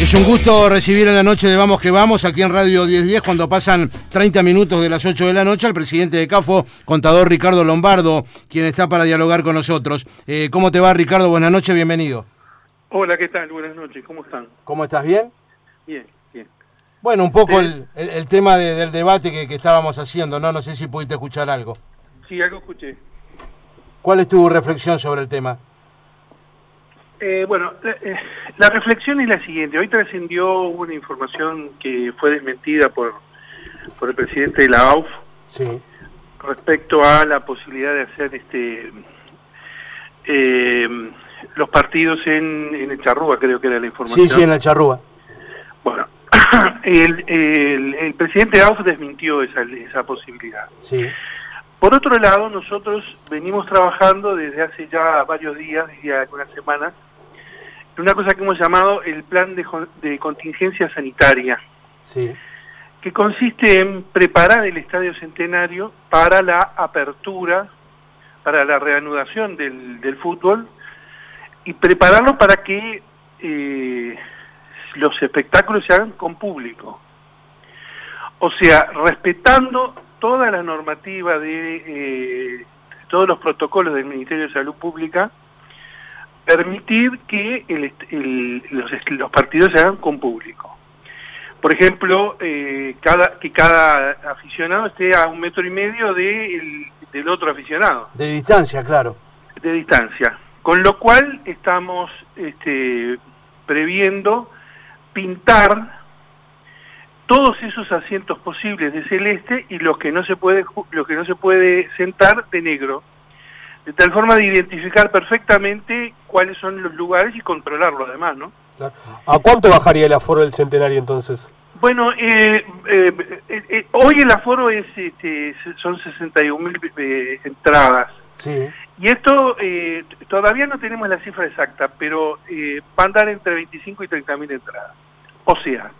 Es un gusto recibir en la noche de Vamos que Vamos, aquí en Radio 1010, cuando pasan 30 minutos de las 8 de la noche, al presidente de CAFO, contador Ricardo Lombardo, quien está para dialogar con nosotros. Eh, ¿Cómo te va, Ricardo? Buenas noches, bienvenido. Hola, ¿qué tal? Buenas noches, ¿cómo están? ¿Cómo estás? ¿Bien? Bien, bien. Bueno, un poco el, el, tema del debate que, que, estábamos haciendo, ¿no? No sé si pudiste escuchar algo. Sí, algo escuché. ¿Cuál es tu reflexión sobre el tema? Eh, bueno, eh, la reflexión es la siguiente. Hoy trascendió una información que fue desmentida por, por el presidente de la AUF sí. respecto a la posibilidad de hacer este eh, los partidos en, en el Charrúa, creo que era la información. Sí, sí, en el Charrúa. Bueno, el, el, el presidente de AUF desmintió esa, esa posibilidad. Sí. Por otro lado, nosotros venimos trabajando desde hace ya varios días, diría algunas semanas, una cosa que hemos llamado el plan de, de contingencia sanitaria, sí. que consiste en preparar el Estadio Centenario para la apertura, para la reanudación del, del fútbol y prepararlo para que eh, los espectáculos se hagan con público. O sea, respetando toda la normativa de eh, todos los protocolos del Ministerio de Salud Pública, permitir que el, el, los, los, partidos se hagan con público. Por ejemplo, eh, cada, que cada aficionado esté a un metro y medio de el, del otro aficionado. De distancia, claro. De distancia. Con lo cual estamos este, previendo pintar todos esos asientos posibles de celeste y los que no se puede los que no se puede sentar de negro de tal forma de identificar perfectamente cuáles son los lugares y controlarlo además no a cuánto bajaría el aforo del centenario entonces bueno eh, eh, eh, hoy el aforo es este, son 61 mil entradas. Sí. y esto todavía no tenemos la cifra exacta pero va a andar entre 25 y 30 mil entradas. O sea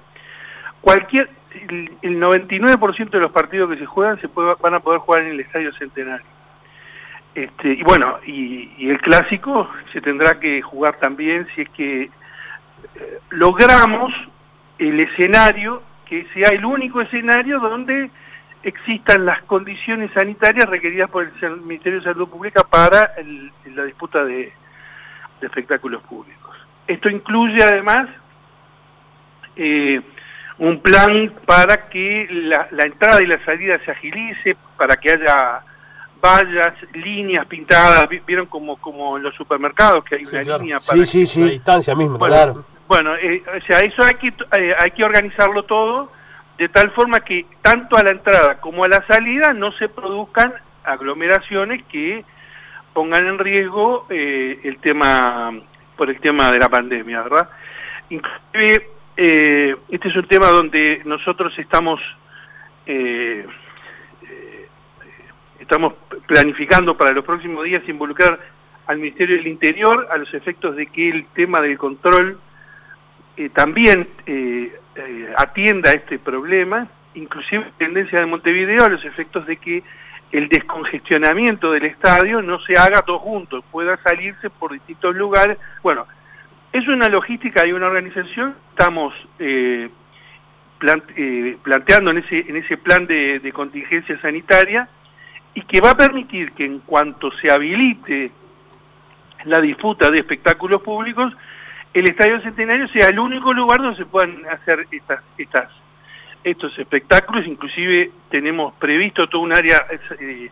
cualquier el, el 99% de los partidos que se juegan se puede, van a poder jugar en el Estadio Centenario. Este, y bueno, y, el clásico se tendrá que jugar también si es que eh, logramos el escenario que sea el único escenario donde existan las condiciones sanitarias requeridas por el Ministerio de Salud Pública para el, la disputa de, espectáculos públicos. Esto incluye además eh, un plan para que la, entrada y la salida se agilice, para que haya vallas, líneas pintadas, vieron como como en los supermercados que hay sí, una claro. línea para sí, sí, sí. la distancia misma, bueno, claro. Bueno, eh, o sea, eso hay que eh, hay que organizarlo todo de tal forma que tanto a la entrada como a la salida no se produzcan aglomeraciones que pongan en riesgo eh, el tema por el tema de la pandemia, ¿verdad? Inclusive eh, este es un tema donde nosotros estamos eh, eh, estamos planificando para los próximos días involucrar al Ministerio del Interior a los efectos de que el tema del control eh, también eh, atienda este problema, inclusive tendencia de Montevideo a los efectos de que el descongestionamiento del estadio no se haga todos juntos, pueda salirse por distintos lugares. Bueno, es una logística y una organización, estamos eh, plante, eh, planteando en ese, en ese plan de, contingencia sanitaria y que va a permitir que en cuanto se habilite la disputa de espectáculos públicos, el Estadio Centenario sea el único lugar donde se puedan hacer estas, estas, estos espectáculos, inclusive tenemos previsto todo un área... Eh,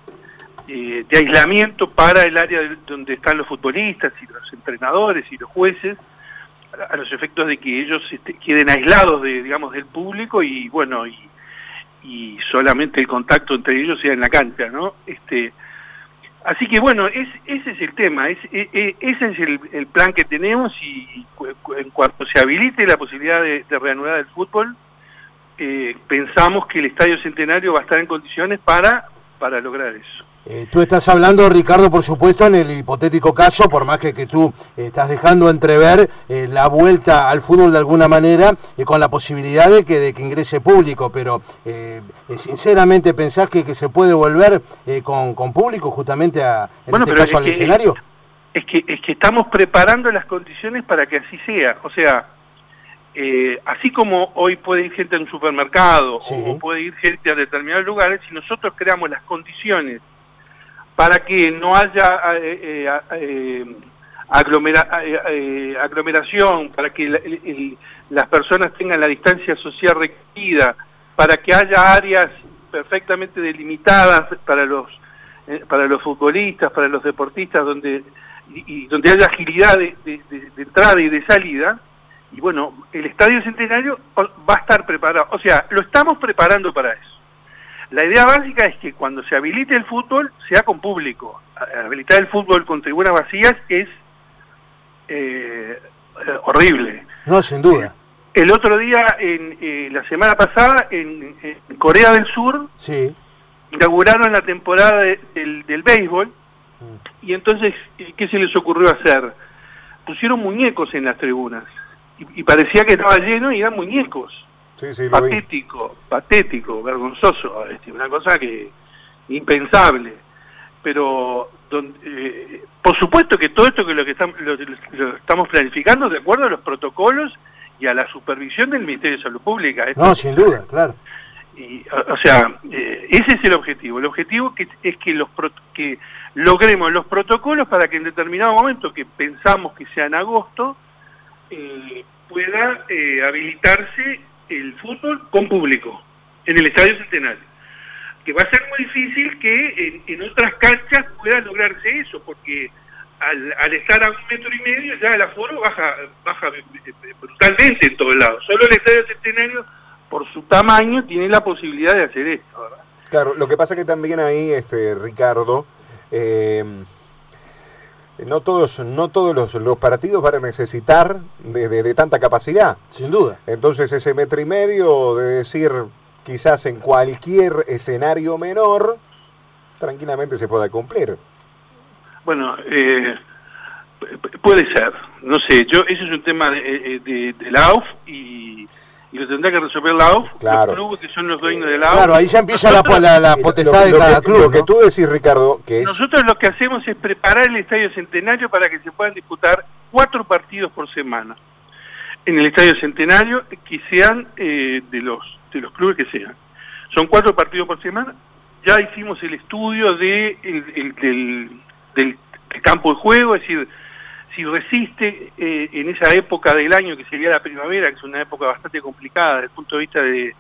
eh, de aislamiento para el área de, donde están los futbolistas y los entrenadores y los jueces a, a los efectos de que ellos este, queden aislados de digamos del público y bueno y, y, solamente el contacto entre ellos sea en la cancha no este así que bueno es, ese es el tema es, es ese es el, el, plan que tenemos y, en cuanto se habilite la posibilidad de, de reanudar el fútbol eh, pensamos que el Estadio Centenario va a estar en condiciones para para lograr eso eh, tú estás hablando, Ricardo, por supuesto, en el hipotético caso, por más que, que tú eh, estás dejando entrever eh, la vuelta al fútbol de alguna manera, con la posibilidad de que, de que ingrese público, pero sinceramente pensás que, que, se puede volver con, con, público justamente a, en bueno, este caso al que, escenario. Es que, es que estamos preparando las condiciones para que así sea, o sea, eh, así como hoy puede ir gente a un supermercado Sí. o puede ir gente a determinados lugares, si nosotros creamos las condiciones para que no haya eh, eh, eh, aglomera- aglomeración, para que las personas tengan la distancia social requerida, para que haya áreas perfectamente delimitadas para los para los futbolistas, para los deportistas, donde y, donde haya agilidad de entrada y de salida. Y bueno, el Estadio Centenario va a estar preparado, o sea, lo estamos preparando para eso. La idea básica es que cuando se habilite el fútbol sea con público. Habilitar el fútbol con tribunas vacías es eh, eh, horrible. No, sin duda. El otro día, en eh, la semana pasada, en, en Corea del Sur, Sí. inauguraron la temporada de- del, del béisbol y entonces, eh, ¿qué se les ocurrió hacer? Pusieron muñecos en las tribunas y, y parecía que estaba lleno y eran muñecos. Sí, sí, lo vi. Patético, patético, vergonzoso, este, una cosa que impensable. Pero don- eh, por supuesto que todo esto que lo que estamos, lo, lo estamos planificando de acuerdo a los protocolos y a la supervisión del Ministerio de Salud Pública. Esto No, sin duda, claro. y, o, o sea, eh, ese es el objetivo. El objetivo que, es que, los que logremos los protocolos para que en determinado momento, que pensamos que sea en agosto, eh, pueda eh, habilitarse el fútbol con público en el Estadio Centenario. Que va a ser muy difícil que en, otras canchas pueda lograrse eso, porque al, al estar a un metro y medio ya el aforo baja, baja brutalmente en todos lados. Solo el Estadio Centenario por su tamaño tiene la posibilidad de hacer esto. Claro, lo que pasa que también ahí, este, Ricardo, eh, no todos, no todos los, los partidos van a necesitar de, de- de tanta capacidad. Sin duda. Entonces ese metro y medio de decir quizás en cualquier escenario menor, tranquilamente se pueda cumplir. Bueno, eh, pu- puede ser, no sé, yo ese es un tema de, eh, de- de la AUF y, y lo tendrá que resolver la AUF, Claro. los clubes que son los dueños de la AUF. Claro, ahí ya empieza la, po- la, la Y lo- potestad de lo cada que, club. Lo que tú decís, Ricardo, que es... Nosotros lo que hacemos es preparar el Estadio Centenario para que se puedan disputar cuatro partidos por semana en el Estadio Centenario que sean eh, de los de los clubes que sean. Son cuatro partidos por semana. Ya hicimos el estudio de el- el- del, del- del campo de juego, es decir, si resiste eh, en esa época del año que sería la primavera, que es una época bastante complicada desde el punto de vista de,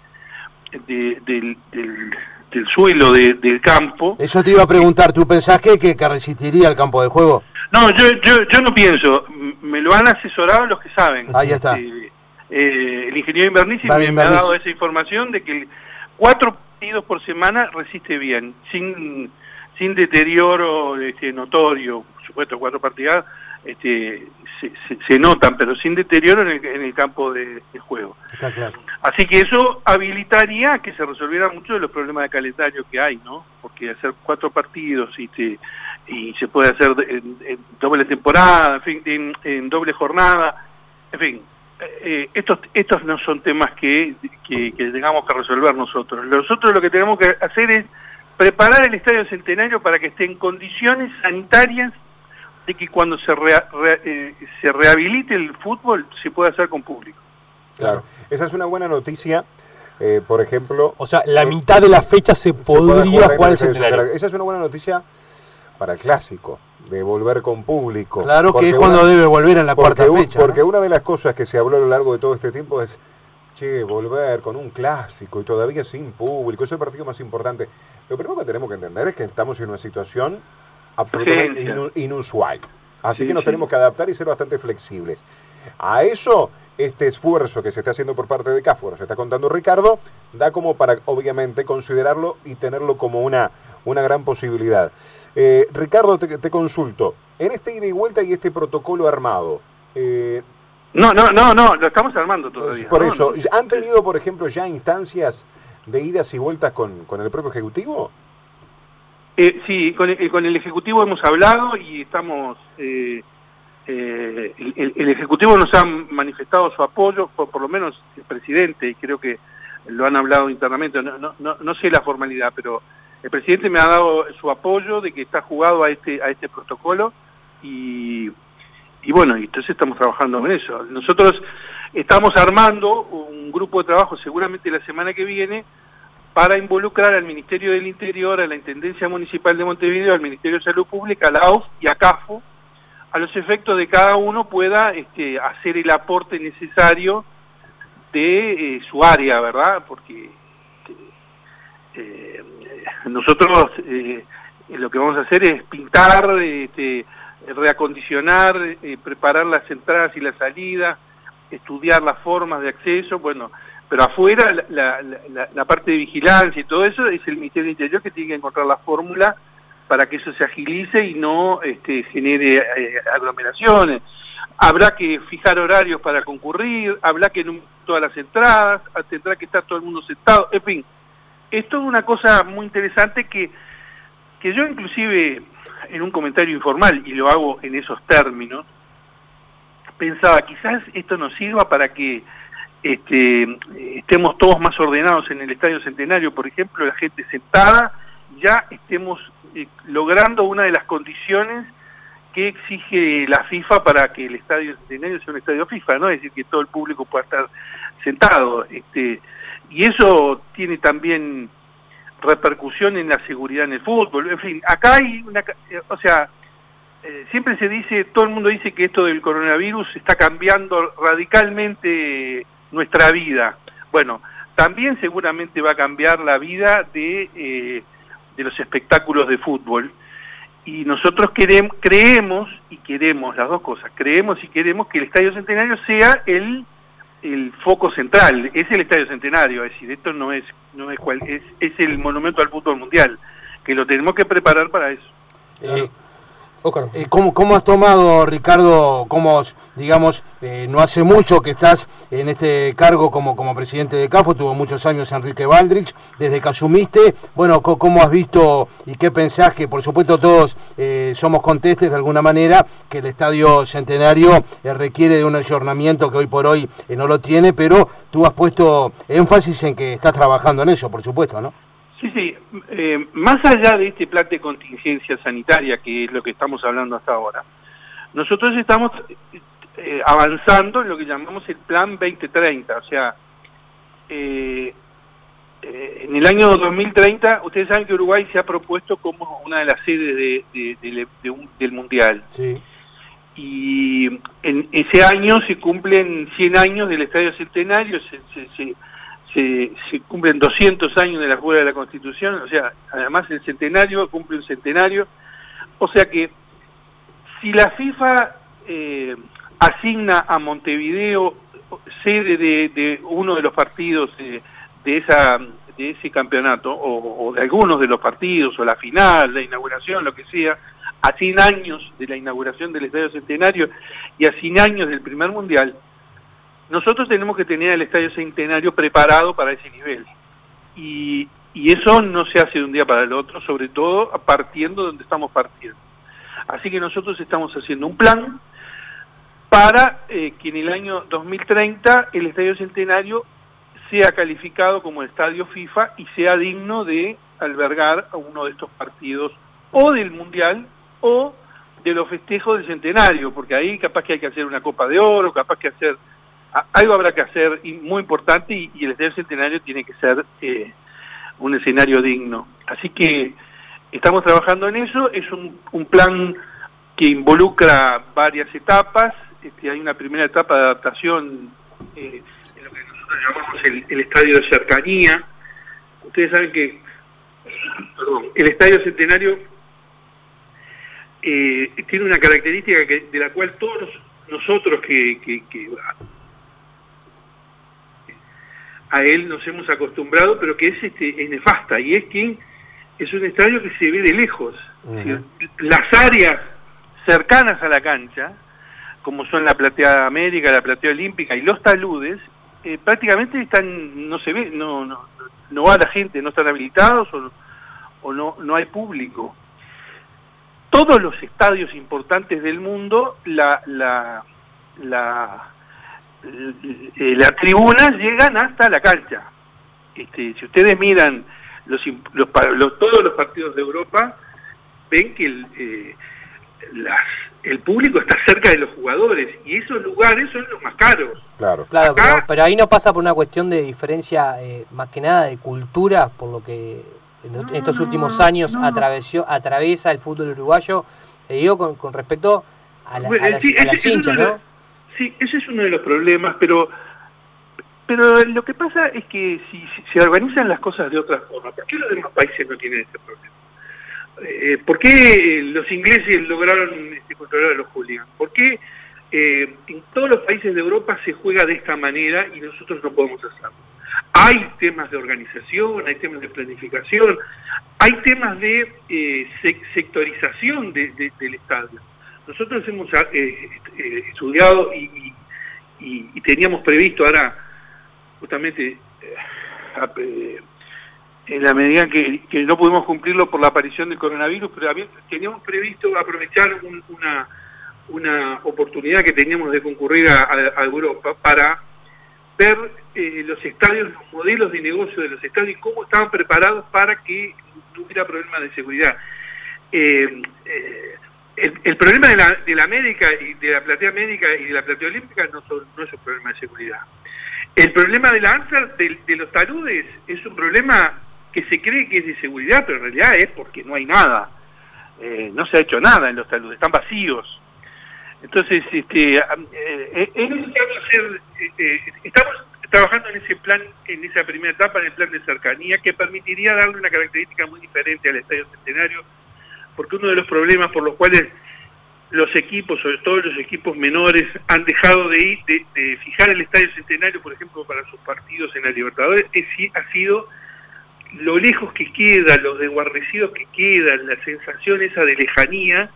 de- del, del- del suelo de- del campo. Eso te iba a preguntar, ¿tú pensás que, que, que resistiría el campo de juego? No, yo, yo, yo no pienso, me lo han asesorado los que saben. Ahí está. Eh, eh, el ingeniero Invernici me, ha dado esa información de que cuatro partidos por semana resiste bien, sin, sin deterioro este, notorio, por supuesto, cuatro partidas este, se, se- se notan, pero sin deterioro en el, en el campo de, de juego. Está claro. Así que eso habilitaría que se resolvieran muchos de los problemas de calendario que hay, ¿no? Porque hacer cuatro partidos y, te, y se puede hacer en, en doble temporada, en fin, en, en doble jornada, en fin. eh, eh, estos, estos no son temas que, que, que tengamos que resolver nosotros. Nosotros lo que tenemos que hacer es preparar el Estadio Centenario para que esté en condiciones sanitarias de que cuando se, re- eh, se rehabilite el fútbol se pueda hacer con público. Claro, esa es una buena noticia, eh, por ejemplo... O sea, la eh, mitad de la fecha se se podría en jugar el centenario. Esa es una buena noticia para el clásico, de volver con público. Claro que es cuando una- debe volver en la cuarta un- fecha. Porque ¿no? una de las cosas que se habló a lo largo de todo este tiempo es, che, volver con un clásico y todavía sin público, es el partido más importante. Lo primero que tenemos que entender es que estamos en una situación absolutamente inusual. Así Sí, que nos tenemos que adaptar y ser bastante flexibles. A eso, este esfuerzo que se está haciendo por parte de CAF, bueno, se está contando Ricardo, da como para, obviamente, considerarlo y tenerlo como una, una gran posibilidad. Eh, Ricardo, te, te consulto. En este ida y vuelta y este protocolo armado, eh, No, no, no, no, lo estamos armando todavía. por eso, ¿han tenido, por ejemplo, ya instancias de idas y vueltas con, con el propio Ejecutivo? Eh, sí, con el, con el Ejecutivo hemos hablado y estamos... eh, eh, el, Ejecutivo nos ha manifestado su apoyo, por, lo menos el presidente, y creo que lo han hablado internamente, no, no, no, no sé la formalidad, pero el presidente me ha dado su apoyo de que está jugado a este, a este protocolo y, y bueno, entonces estamos trabajando en eso. Nosotros estamos armando un grupo de trabajo seguramente la semana que viene para involucrar al Ministerio del Interior, a la Intendencia Municipal de Montevideo, al Ministerio de Salud Pública, a la AUF y a CAFO, a los efectos de cada uno pueda este, hacer el aporte necesario de eh, su área, ¿verdad? Porque este, eh, nosotros eh, lo que vamos a hacer es pintar, este, reacondicionar, preparar las entradas y las salidas, estudiar las formas de acceso, bueno, pero afuera la, la, parte de vigilancia y todo eso es el Ministerio del Interior que tiene que encontrar la fórmula para que eso se agilice y no este, genere eh, aglomeraciones. Habrá que fijar horarios para concurrir, habrá que en todas las entradas, tendrá que estar todo el mundo sentado, en fin. Es una cosa muy interesante que, que yo inclusive en un comentario informal, y lo hago en esos términos, pensaba, quizás esto nos sirva para que este, estemos todos más ordenados en el Estadio Centenario, por ejemplo, la gente sentada, ya estemos eh, logrando una de las condiciones que exige la FIFA para que el Estadio Centenario sea un estadio FIFA, ¿no? Es decir, que todo el público pueda estar sentado. Este, y eso tiene también repercusión en la seguridad en el fútbol. En fin, acá hay una... Eh, o sea, eh, siempre se dice, todo el mundo dice que esto del coronavirus está cambiando radicalmente nuestra vida. Bueno, también seguramente va a cambiar la vida de, eh, de los espectáculos de fútbol. Y nosotros queremos, creemos y queremos las dos cosas, creemos y queremos que el Estadio Centenario sea el, el foco central, es el Estadio Centenario, es decir, esto no es, no es, cual, es, es el monumento al fútbol mundial, que lo tenemos que preparar para eso. Eh, ¿cómo, has tomado, Ricardo, cómo, digamos, eh, no hace mucho que estás en este cargo como, como presidente de CAFO, tuvo muchos años Enrique Baldrich, desde que asumiste, bueno, ¿cómo has visto y qué pensás que, por supuesto, todos eh, somos contestes de alguna manera, que el Estadio Centenario requiere de un ayornamiento que hoy por hoy no lo tiene, pero tú has puesto énfasis en que estás trabajando en eso, por supuesto, ¿no? Sí, sí. Eh, más allá de este plan de contingencia sanitaria, que es lo que estamos hablando hasta ahora, nosotros estamos eh, avanzando en lo que llamamos el plan 2030. O sea, eh, en el año 2030, ustedes saben que Uruguay se ha propuesto como una de las sedes del Mundial. Sí. Y en ese año se cumplen 100 años del Estadio Centenario, se se, cumplen 200 años de la Jura de la Constitución, o sea, además el centenario cumple un centenario, o sea que si la FIFA eh, asigna a Montevideo sede de, uno de los partidos de, esa de ese campeonato o, de algunos de los partidos o la final, la inauguración, lo que sea, a 100 años de la inauguración del Estadio Centenario y a 100 años del primer mundial, nosotros tenemos que tener el Estadio Centenario preparado para ese nivel. Y, eso no se hace de un día para el otro, sobre todo partiendo de donde estamos partiendo. Así que nosotros estamos haciendo un plan para eh, que en el año 2030 el Estadio Centenario sea calificado como estadio FIFA y sea digno de albergar a uno de estos partidos o del Mundial o de los festejos del centenario, porque ahí capaz que hay que hacer una Copa de Oro, capaz que hacer algo habrá que hacer muy importante y, el Estadio Centenario tiene que ser eh, un escenario digno. Así que estamos trabajando en eso, es un, plan que involucra varias etapas, este, hay una primera etapa de adaptación eh, en lo que nosotros llamamos el, estadio de cercanía. Ustedes saben que el estadio centenario eh, tiene una característica de la cual todos nosotros que, que a él nos hemos acostumbrado, pero que es, este, es nefasta, y es que es un estadio que se ve de lejos. Las áreas cercanas a la cancha, como son la platea América, la platea Olímpica y los taludes, eh, prácticamente están, no se ve, no, no, no va la gente, no están habilitados o, o no, no hay público. Todos los estadios importantes del mundo, la, la, la las tribunas llegan hasta la cancha. Este, si ustedes miran los, todos los partidos de Europa, ven que eh, las, el público está cerca de los jugadores y esos lugares son los más caros. Claro. Claro, Acá- pero, pero ahí no pasa por una cuestión de diferencia, eh, más que nada de cultura, por lo que en No, estos no, últimos años no. atravesó, atraviesa el fútbol uruguayo. Te digo con, con respecto a, la- Bueno, a las, sí, a las hinchas, ¿no? Sí, ese es uno de los problemas, pero pero lo que pasa es que si, se organizan las cosas de otra forma, ¿por qué los demás países no tienen ese problema? Eh, ¿Por qué los ingleses lograron este, controlar a los hooligans? ¿Por qué eh, en todos los países de Europa se juega de esta manera y nosotros no podemos hacerlo? Hay temas de organización, hay temas de planificación, hay temas de eh, sec- sectorización de- de- del estadio. Nosotros hemos eh, eh, estudiado y, teníamos previsto ahora, justamente, eh, eh, en la medida que, que no pudimos cumplirlo por la aparición del coronavirus, pero teníamos previsto aprovechar un- una, oportunidad que teníamos de concurrir a, a- Europa para ver eh, los estadios, los modelos de negocio de los estadios y cómo estaban preparados para que no hubiera problemas de seguridad. Eh, eh, el, problema de la, de la médica y de la platea médica y de la platea olímpica no, son- no es un problema de seguridad. El problema de la ANSA, de, de los taludes, es un problema que se cree que es de seguridad, pero en realidad es porque no hay nada. Eh, no se ha hecho nada en los taludes, están vacíos. Entonces, este, eh, eh, estamos trabajando en ese plan, en esa primera etapa, en el plan de cercanía, que permitiría darle una característica muy diferente al Estadio Centenario, porque uno de los problemas por los cuales los equipos, sobre todo los equipos menores, han dejado de ir, de, fijar el Estadio Centenario, por ejemplo, para sus partidos en la Libertadores, es, ha sido lo lejos que queda, los desguarnecidos que quedan, la sensación esa de lejanía,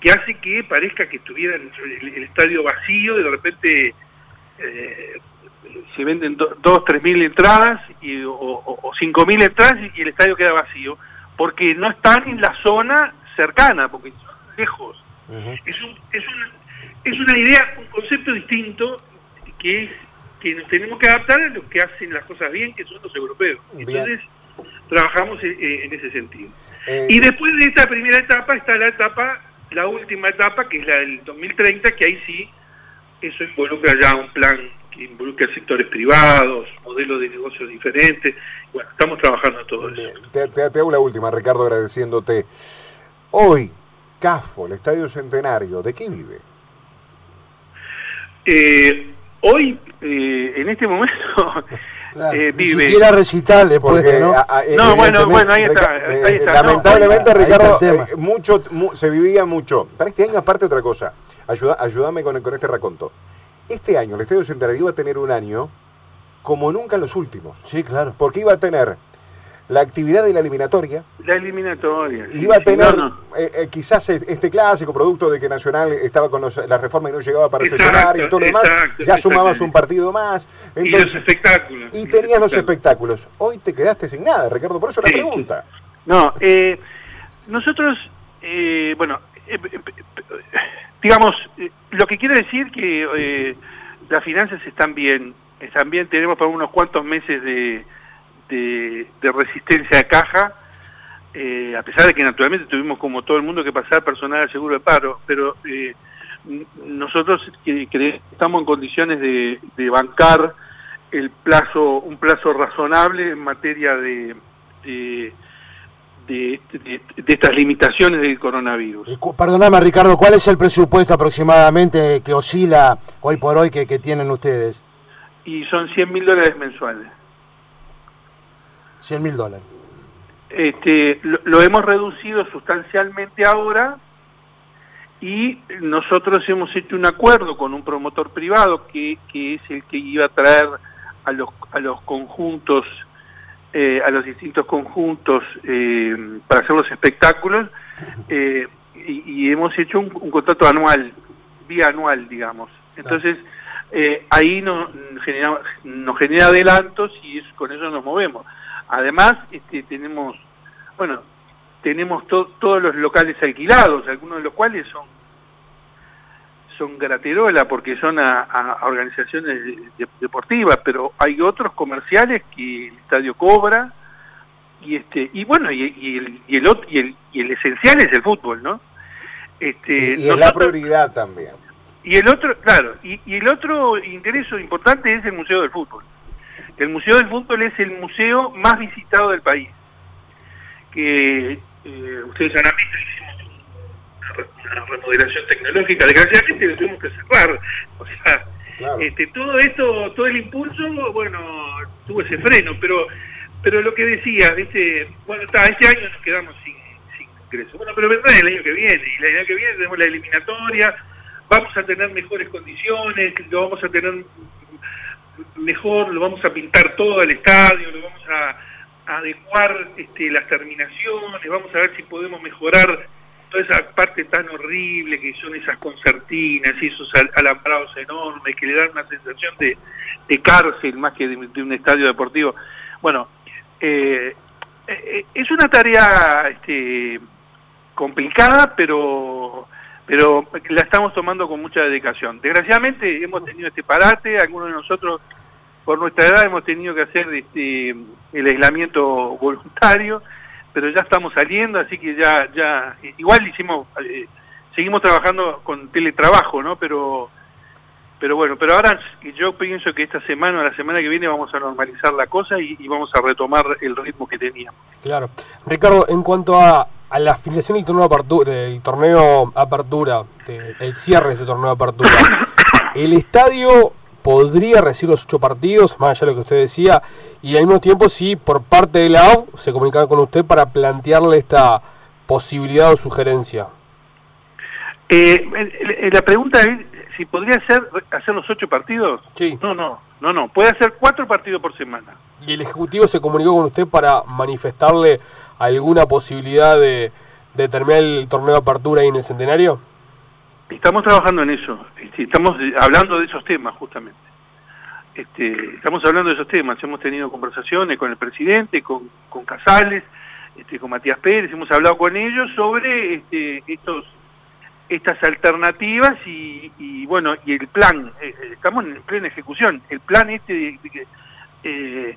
que hace que parezca que estuviera el, estadio vacío y de repente eh, se venden do- dos, tres mil entradas o, o- o cinco mil entradas y el estadio queda vacío, porque no están en la zona cercana, porque son lejos. Es, un- es, una, es una idea, un concepto distinto que es que nos tenemos que adaptar a los que hacen las cosas bien, que son los europeos. Bien. Entonces, trabajamos eh, eh, en ese sentido. Eh, Y después de esta primera etapa está la etapa, la última etapa, que es la del 2030, que ahí sí, eso involucra ya un plan que involucra sectores privados, modelos de negocios diferentes. Bueno, estamos trabajando en todo eso. Te, te- te hago la última, Ricardo, agradeciéndote. Hoy, CAFO, el Estadio Centenario, ¿de qué vive? Eh, hoy, eh, en este momento, Claro, eh, Ni vive... siquiera recital después Porque, ¿no? a- a- eh, No, bueno, bueno, ahí está, Rica- ahí eh, está, Lamentablemente, no, ahí Ricardo, está eh, mucho, mu- se vivía mucho. Para este año, aparte, otra cosa. Ayuda, ayúdame con, con este raconto. Este año, el Estadio Centenario iba a tener un año como nunca en los últimos. Sí, claro. Porque iba a tener la actividad de la eliminatoria, La eliminatoria. sí, iba a sí, tener no, no. eh, eh, quizás este clásico producto de que Nacional estaba con los- la reforma y no llegaba para sesionar y todo lo demás, exacto, ya sumabas un partido más. y los espectáculos. y tenías los espectáculos. Hoy te quedaste sin nada, Ricardo, por eso la Sí, pregunta. No, eh, nosotros, eh, bueno, digamos, eh, lo que quiere decir que eh, las finanzas están bien, están bien, tenemos para unos cuantos meses de, de, de resistencia de caja, eh, a pesar de que naturalmente tuvimos como todo el mundo que pasar personal al seguro de paro, pero eh, nosotros que- estamos en condiciones de, bancar el plazo, un plazo razonable en materia de, de- de- de estas limitaciones del coronavirus. Eh, Perdóname, Ricardo, ¿cuál es el presupuesto aproximadamente que oscila hoy por hoy que, que tienen ustedes? Y son 100 mil dólares mensuales. 100 mil dólares. Este, lo, lo hemos reducido sustancialmente ahora y nosotros hemos hecho un acuerdo con un promotor privado que, que es el que iba a traer a los, a los conjuntos, eh, a los distintos conjuntos eh, para hacer los espectáculos eh, y, y hemos hecho un, un contrato anual, vía anual, digamos. Entonces, eh, ahí no, genera, nos genera adelantos y es, con eso nos movemos. Además, este, tenemos, bueno, tenemos to- todos los locales alquilados, algunos de los cuales son son graterola porque son a, organizaciones de- de- deportivas, pero hay otros comerciales que el estadio cobra y este y bueno y, y el, y el y el y el esencial es el fútbol, ¿no? Este, y, es la prioridad también. Y el otro, claro, y, el otro interés importante es el Museo del Fútbol. El Museo del Fútbol es el museo más visitado del país. Que eh, ustedes han visto, una remodelación tecnológica, desgraciadamente lo tuvimos que cerrar. O sea, este, todo esto, todo el impulso, bueno, tuvo ese freno, pero pero lo que decía, este, bueno, está, este año nos quedamos sin, sin ingreso. Bueno, pero vendrá el año que viene, y el año que viene tenemos la eliminatoria, vamos a tener mejores condiciones, lo vamos a tener mejor, lo vamos a pintar todo el estadio, lo vamos a, adecuar este, las terminaciones, vamos a ver si podemos mejorar toda esa parte tan horrible que son esas concertinas y esos alambrados enormes que le dan una sensación de, cárcel más que de, un estadio deportivo. Bueno, eh, eh, es una tarea este, complicada, pero pero la estamos tomando con mucha dedicación. Desgraciadamente hemos tenido este parate, algunos de nosotros por nuestra edad hemos tenido que hacer este, el aislamiento voluntario, pero ya estamos saliendo, así que ya, ya igual hicimos, eh, seguimos trabajando con teletrabajo, ¿no? Pero, pero bueno, pero ahora yo pienso que esta semana o la semana que viene vamos a normalizar la cosa y, vamos a retomar el ritmo que teníamos. Claro. Ricardo, en cuanto a, a la afiliación del torneo apertura, del torneo apertura, el cierre de este torneo apertura, el estadio podría recibir los ocho partidos, más allá de lo que usted decía, y al mismo tiempo si por parte de la AU se comunicaban con usted para plantearle esta posibilidad o sugerencia. Eh, la pregunta es si podría ser hacer los ocho partidos. Sí. No, no, no, no. Puede hacer cuatro partidos por semana. ¿Y el Ejecutivo se comunicó con usted para manifestarle alguna posibilidad de, de terminar el torneo de apertura ahí en el Centenario? Estamos trabajando en eso, este, estamos hablando de esos temas justamente. Este, estamos hablando de esos temas, hemos tenido conversaciones con el presidente, con, con Casales, este, con Matías Pérez, hemos hablado con ellos sobre este, estos estas alternativas y, bueno, y el plan, eh, estamos en plena ejecución, el plan este de, eh,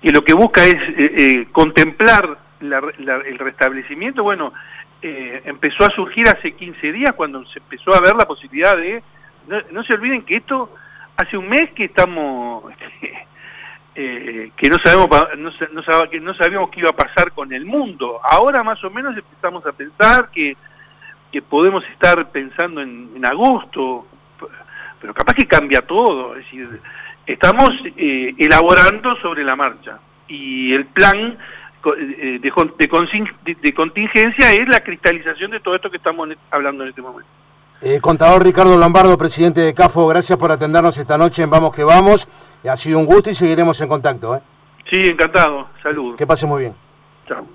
que lo que busca es eh, contemplar el restablecimiento, bueno, eh, empezó a surgir hace 15 días cuando se empezó a ver la posibilidad de... No, se olviden que esto hace un mes que estamos... Eh, que no sabemos no, no, que no sabíamos qué iba a pasar con el mundo. Ahora más o menos empezamos a pensar que, que podemos estar pensando en, agosto, pero capaz que cambia todo. Es decir, estamos eh, elaborando sobre la marcha y el plan de, de, contingencia es la cristalización de todo esto que estamos hablando en este momento. Eh, contador Ricardo Lombardo, presidente de CAFO, gracias por atendernos esta noche en Vamos que Vamos. Ha sido un gusto y seguiremos en contacto. ¿eh? Sí, encantado. Saludos. Que pase muy bien. Chao.